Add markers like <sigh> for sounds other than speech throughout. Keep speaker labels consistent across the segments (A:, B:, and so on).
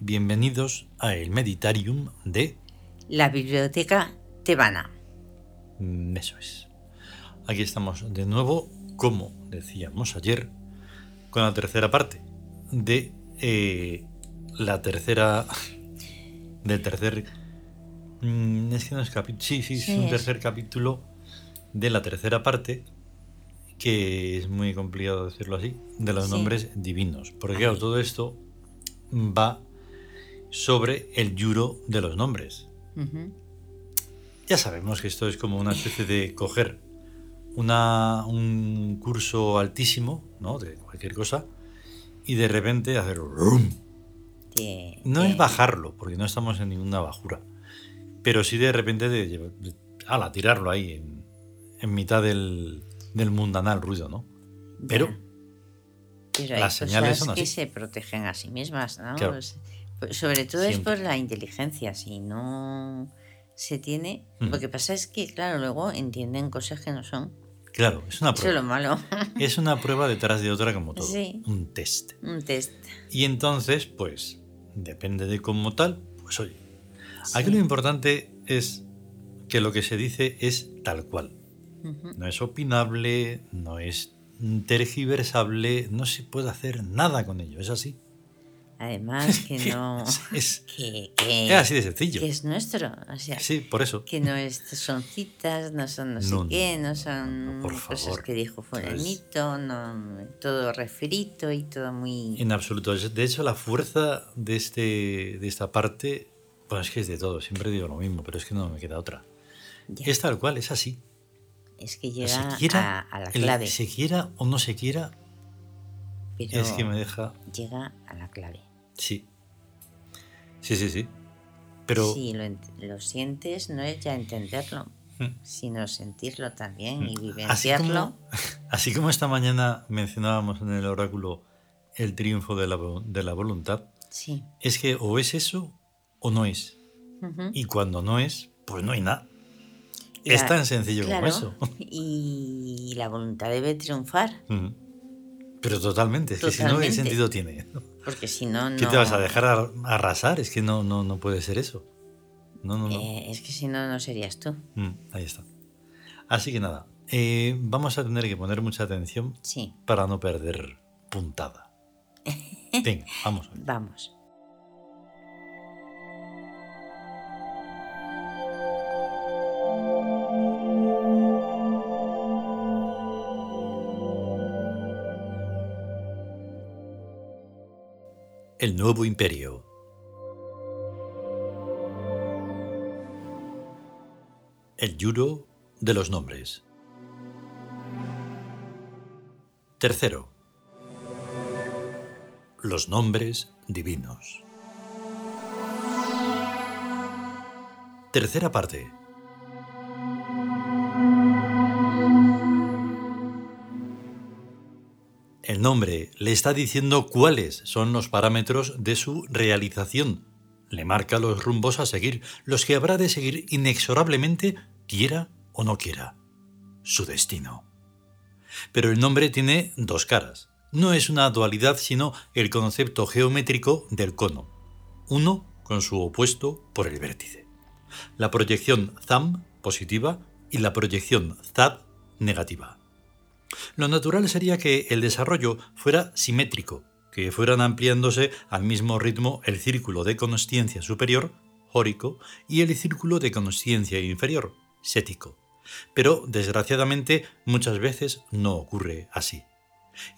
A: bienvenidos a el Meditarium de...
B: La biblioteca tebana.
A: Mm, Eso es. Aquí estamos de nuevo, como decíamos ayer, con la tercera parte de eh, la tercera... <laughs> del tercer... mm, Es que no es capítulo... Sí, sí, es
B: Sí,
A: un
B: es.
A: tercer capítulo de la tercera parte que es muy complicado decirlo así, de los
B: Sí.
A: nombres divinos. Porque claro, todo esto va sobre el yuro de los nombres. Ya sabemos que esto es como una especie de coger una, un curso altísimo, ¿no? De cualquier cosa, y de repente hacer... rum.
B: De-
A: No
B: de-
A: es bajarlo, porque no estamos en ninguna bajura, pero sí de repente de, de- ala, tirarlo ahí en, en mitad del, del mundanal ruido, ¿no? Pero
B: Pero hay
A: las señales
B: cosas
A: son
B: que
A: así.
B: se protegen a sí mismas, ¿no?
A: Claro.
B: Pues- sobre todo es por la inteligencia. Si no se tiene.
A: Ujú.
B: Lo que pasa es que, claro, luego entienden cosas que no son.
A: claro, es una
B: Eso es
A: prueba.
B: lo malo. <laughs>
A: Es una prueba detrás de otra como todo.
B: Sí.
A: Un test.
B: Un test.
A: Y entonces, pues, depende de cómo tal, pues oye. Aquí lo importante es que lo que se dice es tal cual. No es opinable, no es tergiversable, no se puede hacer nada con ello, es así.
B: Además, que <laughs> no.
A: Es,
B: que,
A: es
B: que,
A: así de sencillo.
B: que es nuestro. O sea,
A: Sí, por eso.
B: que no es, son citas, no son no sé
A: No,
B: qué, no son
A: no, por
B: cosas
A: favor.
B: que dijo
A: Es-
B: fulanito, no, todo refrito y todo muy...
A: En absoluto. Es- De hecho, la fuerza de, este, de esta parte, pues es que es de todo. Siempre digo lo mismo, pero es que no me queda otra.
B: Ya,
A: Es tal cual, es así.
B: Es que
A: Se
B: llega
A: quiera,
B: a, a la
A: el-
B: clave,
A: se quiera o no se quiera,
B: pero
A: es que me deja.
B: llega a la clave.
A: Sí. Sí, sí, sí. Pero.
B: Si lo, ent- lo sientes, no es ya entenderlo,
A: Mm.
B: sino sentirlo también y
A: Así
B: vivenciarlo.
A: como, <laughs> así como esta mañana mencionábamos en el oráculo el triunfo de la, de la voluntad,
B: Sí.
A: es que o es eso o no es. Y cuando no es, pues no hay nada. Es tan sencillo
B: claro,
A: como eso. <laughs>
B: Y la voluntad debe triunfar.
A: Pero totalmente, es que si no, ¿qué sentido tiene?
B: porque si no, no...
A: ¿Qué te vas a dejar ar- arrasar? Es que no, no, no puede ser eso. No, no, no.
B: Eh, es que si no, no serías tú.
A: Mm, ahí está. Así que nada, eh, vamos a tener que poner mucha atención
B: Sí,
A: para no perder puntada. <laughs> Venga, vamos.
B: vamos.
A: El nuevo imperio. El yuro de los nombres. Tercero. Los nombres divinos. Tercera parte. Nombre le está diciendo cuáles son los parámetros de su realización. Le marca los rumbos a seguir, los que habrá de seguir inexorablemente, quiera o no quiera. Su destino. Pero el nombre tiene dos caras. No es una dualidad, sino el concepto geométrico del cono. Uno con su opuesto por el vértice. La proyección ZAM positiva y la proyección ZAD negativa. Lo natural sería que el desarrollo fuera simétrico, que fueran ampliándose al mismo ritmo el círculo de consciencia superior, jórico, y el círculo de consciencia inferior, sético. Pero, desgraciadamente, muchas veces no ocurre así.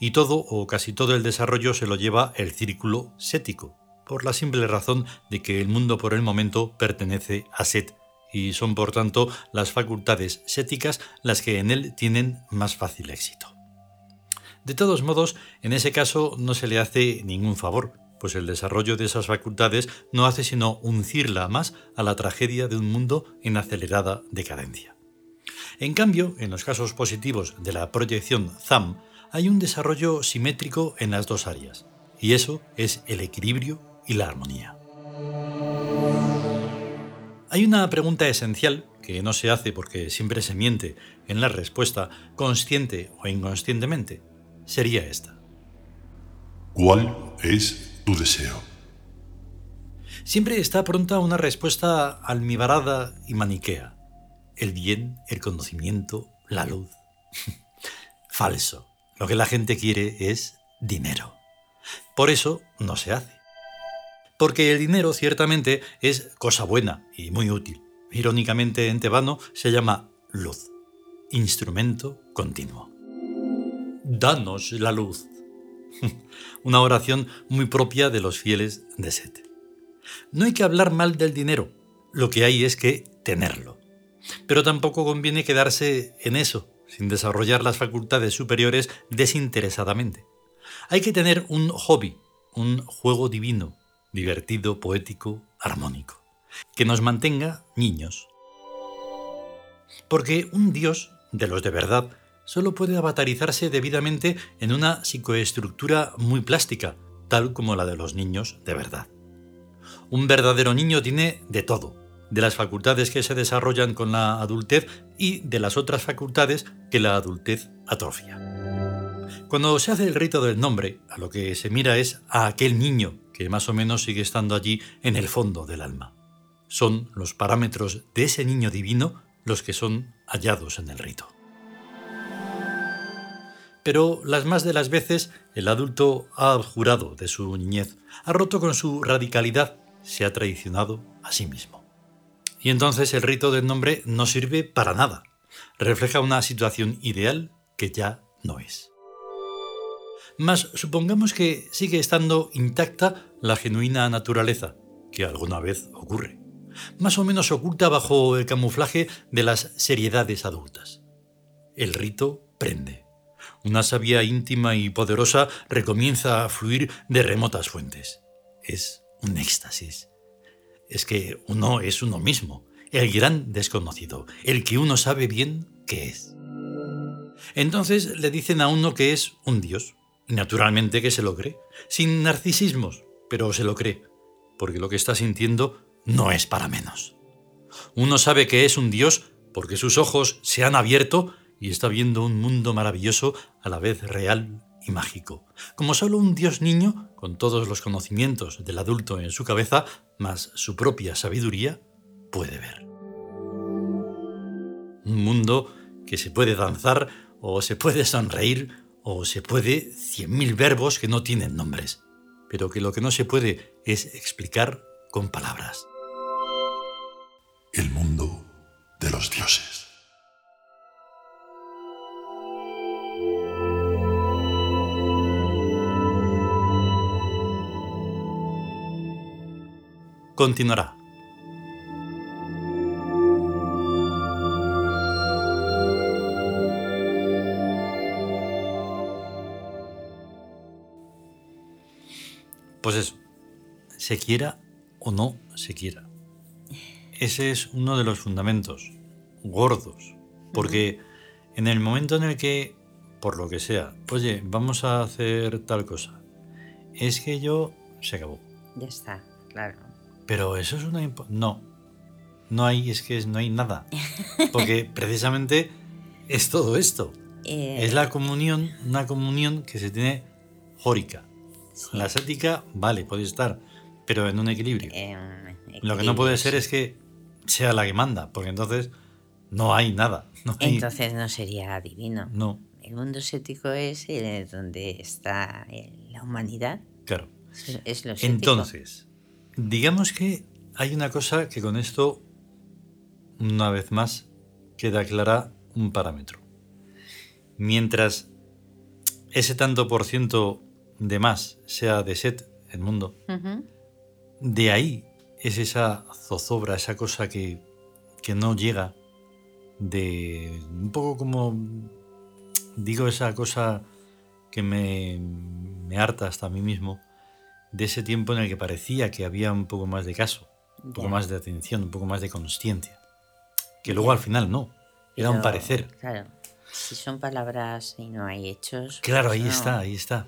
A: Y todo o casi todo el desarrollo se lo lleva el círculo sético, por la simple razón de que el mundo por el momento pertenece a Set, y son por tanto las facultades séticas las que en él tienen más fácil éxito. De todos modos, en ese caso no se le hace ningún favor, pues el desarrollo de esas facultades no hace sino uncirla más a la tragedia de un mundo en acelerada decadencia. En cambio, en los casos positivos de la proyección ZAM, hay un desarrollo simétrico en las dos áreas, y eso es el equilibrio y la armonía. Hay una pregunta esencial que no se hace porque siempre se miente en la respuesta, consciente o inconscientemente. Sería esta.
C: ¿Cuál es tu deseo?
A: Siempre está pronta una respuesta almibarada y maniquea. El bien, el conocimiento, la luz. <laughs> Falso. Lo que la gente quiere es dinero. Por eso no se hace. Porque el dinero ciertamente es cosa buena y muy útil. Irónicamente en tebano se llama luz, instrumento continuo. Danos la luz. <laughs> Una oración muy propia de los fieles de Sete. No hay que hablar mal del dinero, lo que hay es que tenerlo. Pero tampoco conviene quedarse en eso, sin desarrollar las facultades superiores desinteresadamente. Hay que tener un hobby, un juego divino, divertido, poético, armónico, que nos mantenga niños. Porque un Dios, de los de verdad, solo puede avatarizarse debidamente en una psicoestructura muy plástica, tal como la de los niños de verdad. Un verdadero niño tiene de todo, de las facultades que se desarrollan con la adultez y de las otras facultades que la adultez atrofia. Cuando se hace el rito del nombre, a lo que se mira es a aquel niño que más o menos sigue estando allí en el fondo del alma. Son los parámetros de ese niño divino los que son hallados en el rito. Pero las más de las veces el adulto ha abjurado de su niñez, ha roto con su radicalidad, se ha traicionado a sí mismo. Y entonces el rito del nombre no sirve para nada. Refleja una situación ideal que ya no es. Mas supongamos que sigue estando intacta la genuina naturaleza, que alguna vez ocurre, más o menos oculta bajo el camuflaje de las seriedades adultas. El rito prende. Una savia íntima y poderosa recomienza a fluir de remotas fuentes. Es un éxtasis es que uno es uno mismo, el gran desconocido, el que uno sabe bien que es. Entonces le dicen a uno que es un dios, naturalmente que se lo cree, sin narcisismos, pero se lo cree, porque lo que está sintiendo no es para menos. Uno sabe que es un dios porque sus ojos se han abierto y está viendo un mundo maravilloso a la vez real y mágico, como solo un dios niño, con todos los conocimientos del adulto en su cabeza, más su propia sabiduría, puede ver. Un mundo que se puede danzar o se puede sonreír o se puede cien mil verbos que no tienen nombres, pero que lo que no se puede es explicar con palabras.
C: El mundo de los dioses.
A: continuará. Se quiera o no se quiera. Ese es uno de los fundamentos gordos, porque en el momento en el que, por lo que sea, oye, vamos a hacer tal cosa, es que yo se acabó.
B: Ya está, claro.
A: Pero eso es una... No, no hay, es que no hay nada. <laughs> Porque precisamente es todo esto. Es la comunión, una comunión que se tiene jórica. La ascética, vale, puede estar, pero en un equilibrio. Lo que no puede ser es que sea la que manda, porque entonces no hay nada.
B: Entonces no sería divino.
A: No.
B: El mundo ascético es donde está la humanidad.
A: Claro.
B: Es lo
A: Entonces, Digamos que hay una cosa que con esto, una vez más, queda clara un parámetro. Mientras ese tanto por ciento de más sea de set el mundo, de ahí es esa zozobra, esa cosa que, que no llega de un poco como digo esa cosa que me, me harta hasta a mí mismo de ese tiempo en el que parecía que había un poco más de caso, un poco más de atención, un poco más de consciencia. Que luego al final no, era un parecer.
B: Claro, si son palabras y no hay hechos.
A: Claro,
B: pues
A: ahí está, ahí está.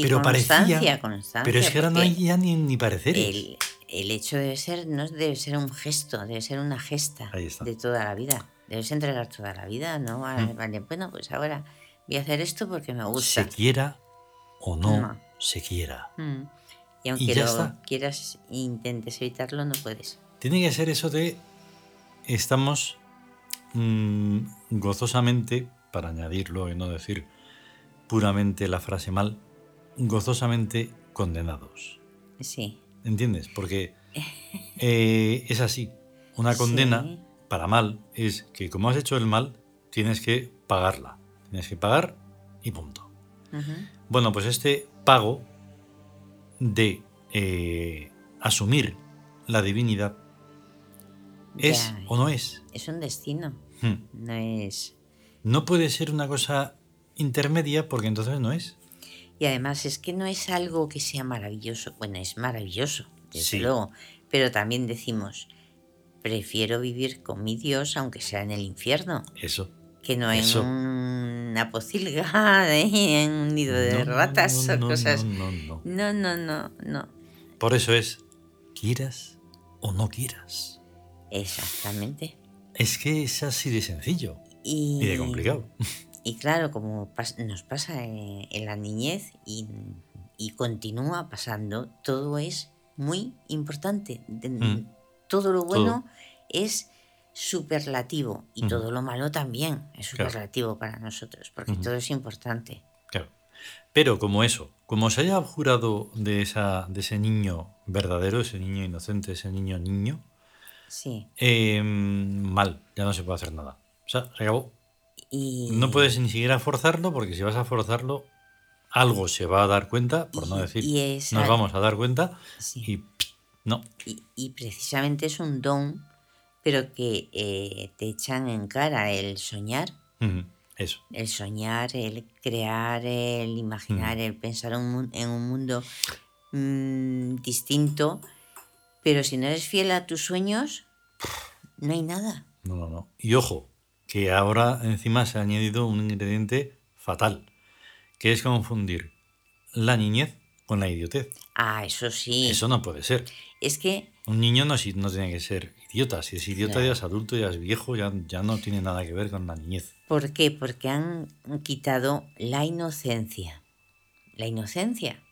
A: Pero parecía, pero es que ahora no hay ya ni, ni pareceres.
B: El, el, hecho debe ser, no debe ser un gesto, debe ser una gesta de toda la vida. Debes entregar toda la vida, ¿no? Mm. Vale, bueno, pues ahora voy a hacer esto porque me gusta.
A: Se quiera o no, se quiera.
B: Mm. Y aunque lo quieras e intentes evitarlo, no puedes.
A: Tiene que ser eso de estamos mm, gozosamente, para añadirlo y no decir puramente la frase mal, gozosamente condenados.
B: Sí.
A: ¿Entiendes? Porque <laughs> eh, es así. Una condena para mal es que como has hecho el mal, tienes que pagarla. Tienes que pagar y punto. Bueno, pues este pago de eh, asumir la divinidad ¿Es o no es?
B: Es un destino. Hmm. No es.
A: No puede ser una cosa intermedia porque entonces no es.
B: Y además es que no es algo que sea maravilloso. Bueno, es maravilloso, desde luego. Pero también decimos, prefiero vivir con mi Dios aunque sea en el infierno.
A: Eso.
B: Que no en una pocilga, <laughs> en un nido de ratas o cosas. No, no, no. No, no, no,
A: Por eso es, quieras o no quieras.
B: Exactamente.
A: Es que es así de sencillo y, de complicado. <laughs>
B: Y claro, como nos pasa en la niñez y, continúa pasando, todo es muy importante. Mm. Todo lo bueno es superlativo y todo lo malo también es superlativo para nosotros, porque todo es importante.
A: Claro. Pero como eso, como se haya jurado de, esa, de ese niño verdadero, ese niño inocente, ese niño niño,
B: Sí.
A: Em, mal, ya no se puede hacer nada. O sea, se acabó. Y... No puedes ni siquiera forzarlo, porque si vas a forzarlo, algo se va a dar cuenta, por no decir, nos vamos a dar cuenta, y no.
B: Y, precisamente es un don, pero que eh, te echan en cara el soñar.
A: Eso.
B: El soñar, el crear, el imaginar, el pensar en un mundo mm, distinto pero si no eres fiel a tus sueños, no hay nada.
A: No, no, no. Y ojo, que ahora encima se ha añadido un ingrediente fatal, que es confundir la niñez con la idiotez.
B: Ah, eso sí.
A: Eso no puede ser.
B: Es que...
A: Un niño no, no tiene que ser idiota. Si es idiota ya es adulto, ya es viejo, ya, ya no tiene nada que ver con la niñez.
B: ¿Por qué? Porque han quitado la inocencia. La inocencia.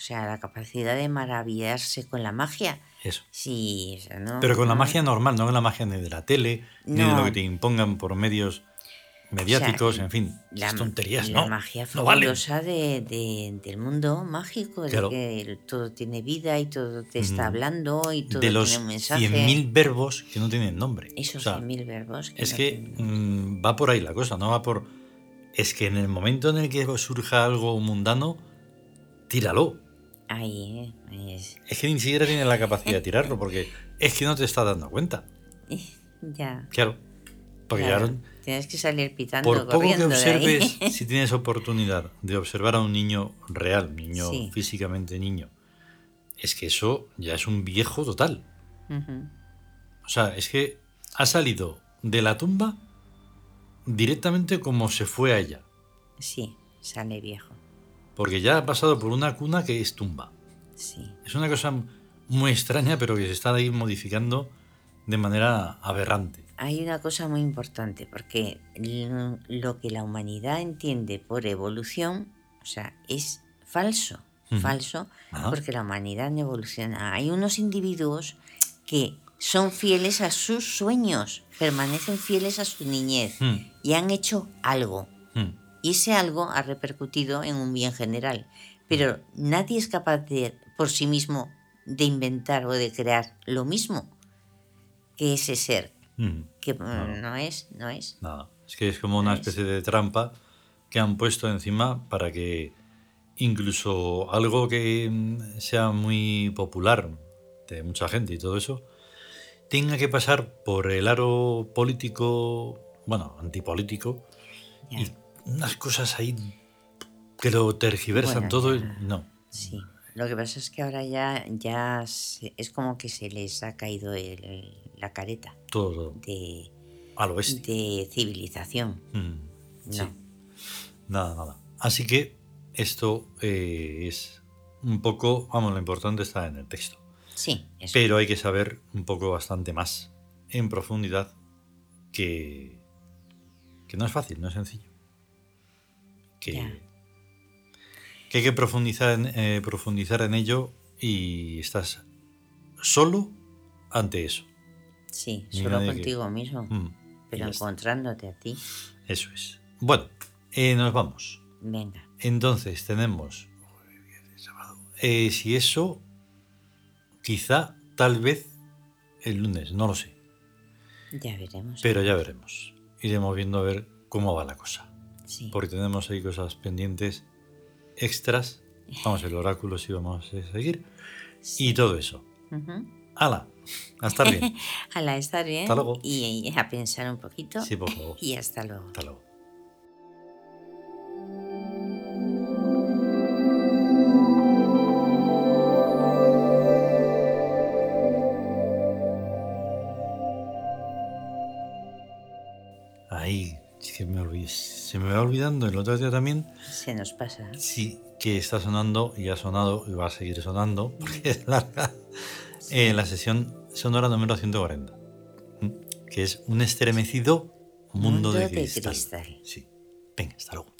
B: O sea, la capacidad de maravillarse con la magia.
A: Eso.
B: Sí,
A: Pero con la magia normal, no con la magia ni de la tele, ni de lo que te impongan por medios mediáticos, en fin, las tonterías,
B: la
A: ¿no?
B: magia fabulosa de, del mundo mágico, de que todo tiene vida y todo te está hablando y todo
A: de los
B: tiene un mensaje.
A: 100.000 verbos que no tienen nombre.
B: Esos 100.000 verbos.
A: es que mm, va por ahí la cosa, no va por... Es que en el momento en el que surja algo mundano, tíralo.
B: Ahí
A: es... es que ni siquiera tienes la capacidad de tirarlo porque es que no te estás dando cuenta.
B: Ya.
A: Claro. Porque
B: tienes que salir pitando.
A: Por poco que observes, <laughs> si tienes oportunidad de observar a un niño real, niño físicamente niño, es que eso ya es un viejo total. O sea, es que ha salido de la tumba directamente como se fue a ella.
B: Sí, sale viejo
A: porque ya ha pasado por una cuna que es tumba.
B: Sí.
A: Es una cosa muy extraña, pero que se está ahí modificando de manera aberrante.
B: Hay una cosa muy importante, porque lo que la humanidad entiende por evolución, o sea, es falso. Falso, porque la humanidad no evoluciona. Hay unos individuos que son fieles a sus sueños, permanecen fieles a su niñez y han hecho algo y ese algo ha repercutido en un bien general. Pero nadie es capaz de, por sí mismo, de inventar o de crear lo mismo que ese ser. Mm. Que no. es, no es.
A: Nada. Es que es como una especie de trampa que han puesto encima para que incluso algo que mm, sea muy popular de mucha gente y todo eso, tenga que pasar por el aro político, bueno, antipolítico, y unas cosas ahí que lo tergiversan todo. no.
B: Sí. Lo que pasa es que ahora ya, ya es como que se les ha caído la careta.
A: Todo.
B: De,
A: Al oeste.
B: De civilización.
A: Mm, no. Nada, nada. Así que esto eh, es un poco, vamos, lo importante está en el texto.
B: Sí.
A: Pero hay que saber un poco bastante más en profundidad que, que no es fácil, no es sencillo. Que hay que profundizar en, eh, profundizar en ello y estás solo ante eso.
B: Sí, solo contigo mismo, mm, pero encontrándote a ti.
A: Eso es. Bueno, eh, nos vamos.
B: Venga.
A: Entonces tenemos, eh, si eso, quizá, tal vez, el lunes, no lo sé.
B: Ya veremos.
A: Pero ya veremos. Iremos viendo a ver cómo va la cosa. Sí. Porque tenemos ahí cosas pendientes extras. Vamos, el oráculo sí vamos a seguir. Y todo eso. ¡Hala! A estar bien. <laughs>
B: ¡Hala, a estar bien.
A: Hasta luego.
B: Y a pensar un poquito.
A: Sí, por favor. <laughs>
B: Y hasta luego.
A: Hasta luego. Olvidando el otro día también.
B: Se nos pasa.
A: Sí, que está sonando y ha sonado y va a seguir sonando porque es larga. Eh, la sesión sonora número 140, que es un estremecido mundo, de, cristal. Sí. Venga, hasta luego.